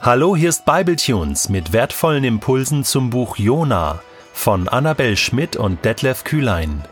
Hallo, hier ist Bibletunes mit wertvollen Impulsen zum Buch Jona von Annabel Schmidt und Detlef Kühlein.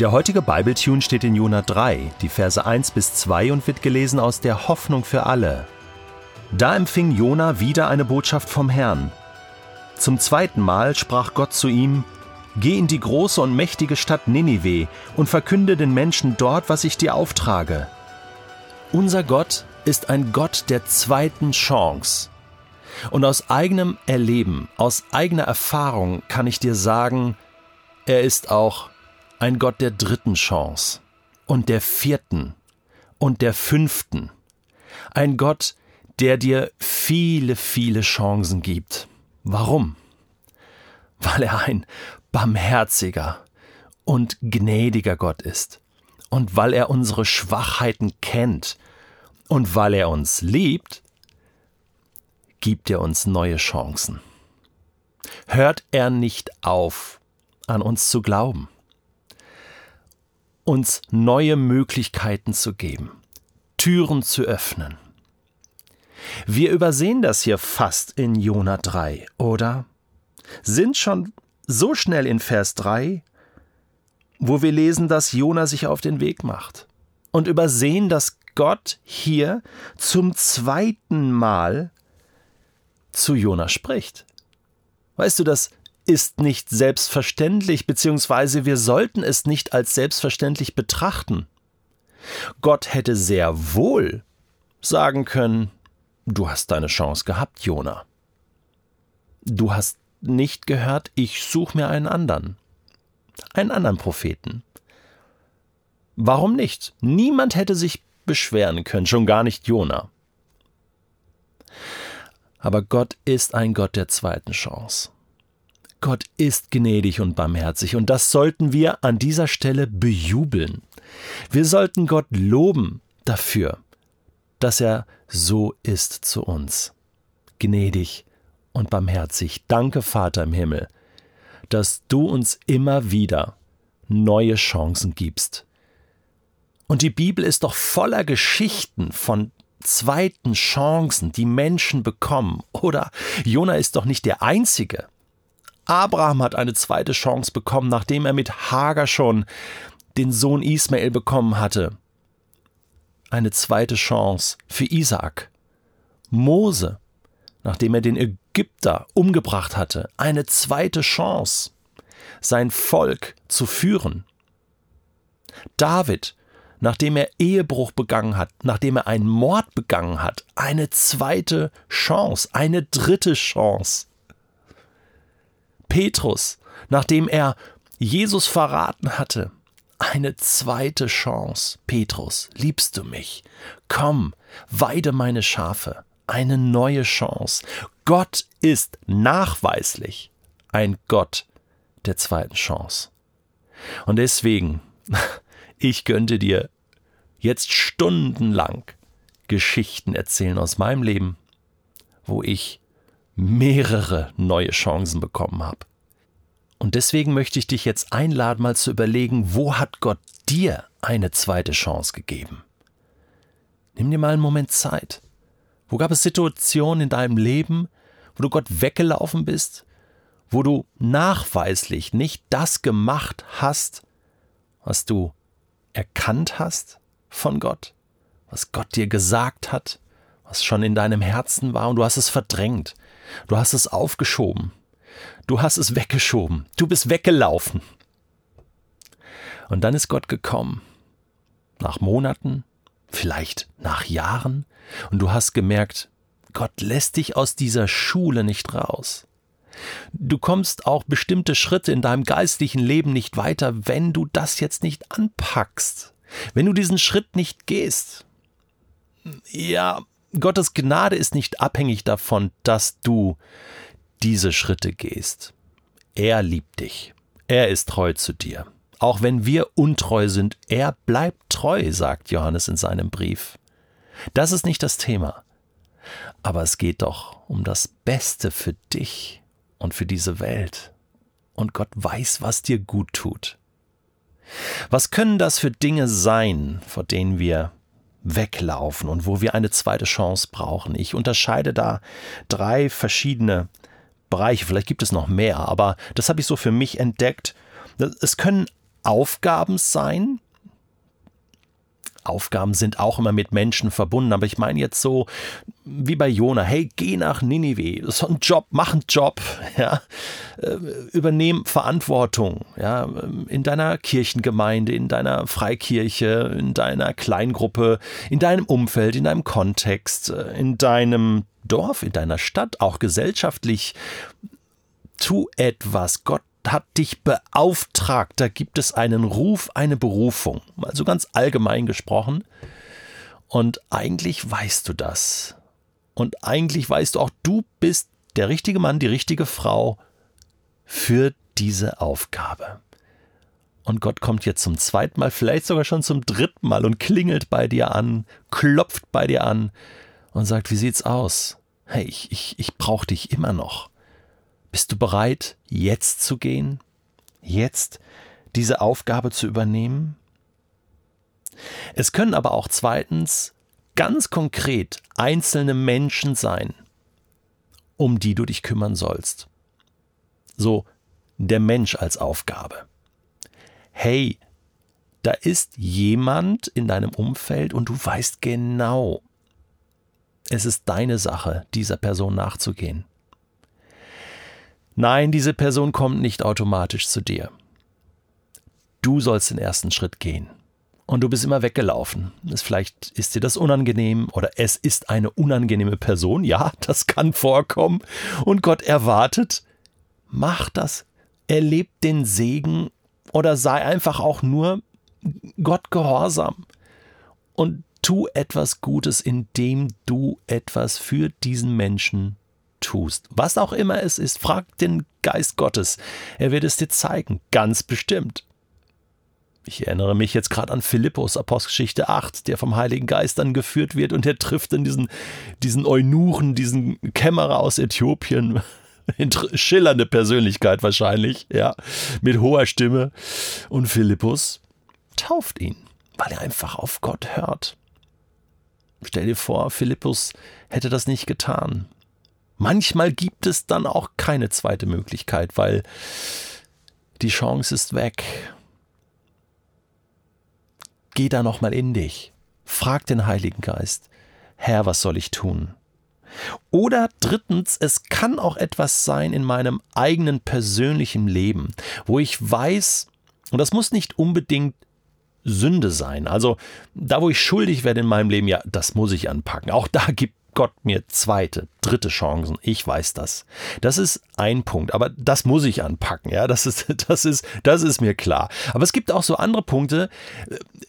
Der heutige Bibletune steht in Jona 3, die Verse 1 bis 2 und wird gelesen aus der Hoffnung für alle. Da empfing Jona wieder eine Botschaft vom Herrn. Zum zweiten Mal sprach Gott zu ihm: Geh in die große und mächtige Stadt Ninive und verkünde den Menschen dort, was ich dir auftrage. Unser Gott ist ein Gott der zweiten Chance. Und aus eigenem Erleben, aus eigener Erfahrung kann ich dir sagen, er ist auch ein Gott der dritten Chance und der vierten und der fünften. Ein Gott, der dir viele, viele Chancen gibt. Warum? Weil er ein barmherziger und gnädiger Gott ist und weil er unsere Schwachheiten kennt und weil er uns liebt, gibt er uns neue Chancen. Hört er nicht auf, an uns zu glauben, uns neue Möglichkeiten zu geben, Türen zu öffnen. Wir übersehen das hier fast in Jona 3, oder? Sind schon so schnell in Vers 3, wo wir lesen, dass Jona sich auf den Weg macht und übersehen, dass Gott hier zum zweiten Mal zu Jona spricht. Weißt du, das ist nicht selbstverständlich, beziehungsweise wir sollten es nicht als selbstverständlich betrachten. Gott hätte sehr wohl sagen können, du hast deine Chance gehabt, Jona. Du hast nicht gehört, ich suche mir einen anderen. Einen anderen Propheten. Warum nicht? Niemand hätte sich beschweren können, schon gar nicht Jona. Aber Gott ist ein Gott der zweiten Chance. Gott ist gnädig und barmherzig, und das sollten wir an dieser Stelle bejubeln. Wir sollten Gott loben dafür, dass er so ist zu uns. Gnädig und barmherzig. Danke, Vater im Himmel, dass du uns immer wieder neue Chancen gibst. Und die Bibel ist doch voller Geschichten von zweiten Chancen, die Menschen bekommen. Oder Jona ist doch nicht der Einzige. Abraham hat eine zweite Chance bekommen, nachdem er mit Hagar schon den Sohn Ismael bekommen hatte. Eine zweite Chance für Isaak. Mose, nachdem er den Ägypter umgebracht hatte, eine zweite Chance, sein Volk zu führen. David, nachdem er Ehebruch begangen hat, nachdem er einen Mord begangen hat, eine zweite Chance, eine dritte Chance. Petrus, nachdem er Jesus verraten hatte, eine zweite Chance. Petrus, liebst du mich? Komm, weide meine Schafe. Eine neue Chance. Gott ist nachweislich ein Gott der zweiten Chance. Und deswegen ich könnte dir jetzt stundenlang Geschichten erzählen aus meinem Leben, wo ich mehrere neue Chancen bekommen habe. Und deswegen möchte ich dich jetzt einladen, mal zu überlegen, wo hat Gott dir eine zweite Chance gegeben? Nimm dir mal einen Moment Zeit. Wo gab es Situationen in deinem Leben, wo du Gott weggelaufen bist, wo du nachweislich nicht das gemacht hast, was du erkannt hast von Gott, was Gott dir gesagt hat, was schon in deinem Herzen war und du hast es verdrängt, du hast es aufgeschoben, du hast es weggeschoben, du bist weggelaufen. Und dann ist Gott gekommen, nach Monaten, vielleicht nach Jahren, und du hast gemerkt, Gott lässt dich aus dieser Schule nicht raus. Du kommst auch bestimmte Schritte in deinem geistlichen Leben nicht weiter, wenn du das jetzt nicht anpackst. Wenn du diesen Schritt nicht gehst. Ja, Gottes Gnade ist nicht abhängig davon, dass du diese Schritte gehst. Er liebt dich. Er ist treu zu dir. Auch wenn wir untreu sind, er bleibt treu, sagt Johannes in seinem Brief. Das ist nicht das Thema. Aber es geht doch um das Beste für dich und für diese Welt. Und Gott weiß, was dir gut tut. Was können das für Dinge sein, vor denen wir weglaufen und wo wir eine zweite Chance brauchen. Ich unterscheide da drei verschiedene Bereiche. Vielleicht gibt es noch mehr, aber das habe ich so für mich entdeckt. Es können Aufgaben sein, Aufgaben sind auch immer mit Menschen verbunden, aber ich meine jetzt so wie bei Jona, hey, geh nach Ninive, ist ein Job, mach einen Job, ja, äh, übernehm Verantwortung, ja, in deiner Kirchengemeinde, in deiner Freikirche, in deiner Kleingruppe, in deinem Umfeld, in deinem Kontext, äh, in deinem Dorf, in deiner Stadt, auch gesellschaftlich. Tu etwas. Gott hat dich beauftragt. Da gibt es einen Ruf, eine Berufung. Also ganz allgemein gesprochen. Und eigentlich weißt du das. Und eigentlich weißt du auch, du bist der richtige Mann, die richtige Frau für diese Aufgabe. Und Gott kommt jetzt zum zweiten Mal, vielleicht sogar schon zum dritten Mal und klingelt bei dir an, klopft bei dir an und sagt, wie sieht's aus? Hey, ich, ich, ich brauche dich immer noch. Bist du bereit, jetzt zu gehen? Jetzt diese Aufgabe zu übernehmen? Es können aber auch zweitens ganz konkret einzelne Menschen sein, um die du dich kümmern sollst. So der Mensch als Aufgabe. Hey, da ist jemand in deinem Umfeld und du weißt genau, es ist deine Sache, dieser Person nachzugehen. Nein, diese Person kommt nicht automatisch zu dir. Du sollst den ersten Schritt gehen. Und du bist immer weggelaufen. vielleicht ist dir das unangenehm oder es ist eine unangenehme Person. Ja, das kann vorkommen. Und Gott erwartet, mach das. Erleb den Segen oder sei einfach auch nur Gott gehorsam. Und tu etwas Gutes, indem du etwas für diesen Menschen tust. Was auch immer es ist, frag den Geist Gottes. Er wird es dir zeigen, ganz bestimmt. Ich erinnere mich jetzt gerade an Philippus, Apostelgeschichte 8, der vom Heiligen Geist dann geführt wird und er trifft dann diesen, diesen Eunuchen, diesen Kämmerer aus Äthiopien. Schillernde Persönlichkeit wahrscheinlich, ja, mit hoher Stimme. Und Philippus tauft ihn, weil er einfach auf Gott hört. Stell dir vor, Philippus hätte das nicht getan. Manchmal gibt es dann auch keine zweite Möglichkeit, weil die Chance ist weg. Geh da nochmal in dich. Frag den Heiligen Geist, Herr, was soll ich tun? Oder drittens, es kann auch etwas sein in meinem eigenen persönlichen Leben, wo ich weiß, und das muss nicht unbedingt Sünde sein. Also da, wo ich schuldig werde in meinem Leben, ja, das muss ich anpacken. Auch da gibt Gott mir zweite, dritte Chancen. Ich weiß das. Das ist ein Punkt, aber das muss ich anpacken, ja, das ist das ist das ist mir klar. Aber es gibt auch so andere Punkte,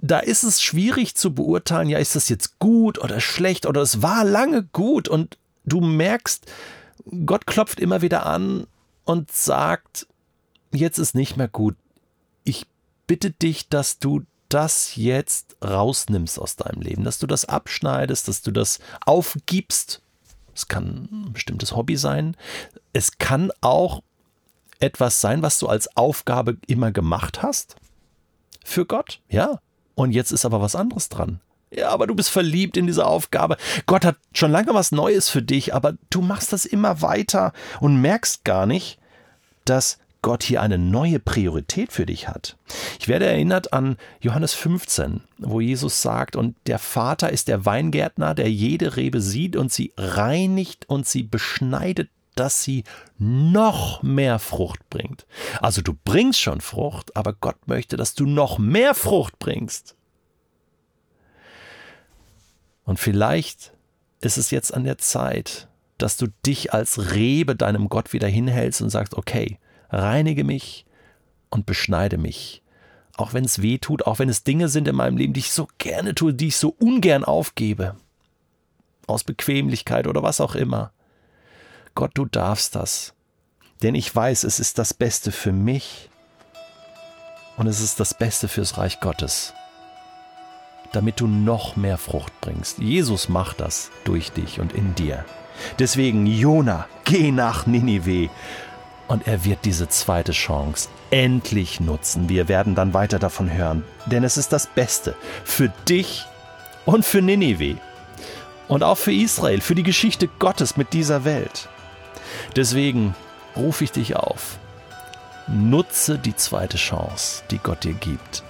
da ist es schwierig zu beurteilen, ja, ist das jetzt gut oder schlecht oder es war lange gut und du merkst, Gott klopft immer wieder an und sagt, jetzt ist nicht mehr gut. Ich bitte dich, dass du das jetzt rausnimmst aus deinem Leben, dass du das abschneidest, dass du das aufgibst. Es kann ein bestimmtes Hobby sein. Es kann auch etwas sein, was du als Aufgabe immer gemacht hast. Für Gott, ja. Und jetzt ist aber was anderes dran. Ja, aber du bist verliebt in diese Aufgabe. Gott hat schon lange was Neues für dich, aber du machst das immer weiter und merkst gar nicht, dass Gott hier eine neue Priorität für dich hat. Ich werde erinnert an Johannes 15, wo Jesus sagt, und der Vater ist der Weingärtner, der jede Rebe sieht und sie reinigt und sie beschneidet dass sie noch mehr Frucht bringt. Also du bringst schon Frucht, aber Gott möchte, dass du noch mehr Frucht bringst. Und vielleicht ist es jetzt an der Zeit, dass du dich als Rebe deinem Gott wieder hinhältst und sagst, okay, reinige mich und beschneide mich. Auch wenn es weh tut, auch wenn es Dinge sind in meinem Leben, die ich so gerne tue, die ich so ungern aufgebe. Aus Bequemlichkeit oder was auch immer. Gott, du darfst das. Denn ich weiß, es ist das Beste für mich und es ist das Beste fürs Reich Gottes. Damit du noch mehr Frucht bringst. Jesus macht das durch dich und in dir. Deswegen, Jona, geh nach Ninive und er wird diese zweite Chance endlich nutzen. Wir werden dann weiter davon hören, denn es ist das Beste für dich und für Ninive und auch für Israel, für die Geschichte Gottes mit dieser Welt. Deswegen rufe ich dich auf. Nutze die zweite Chance, die Gott dir gibt.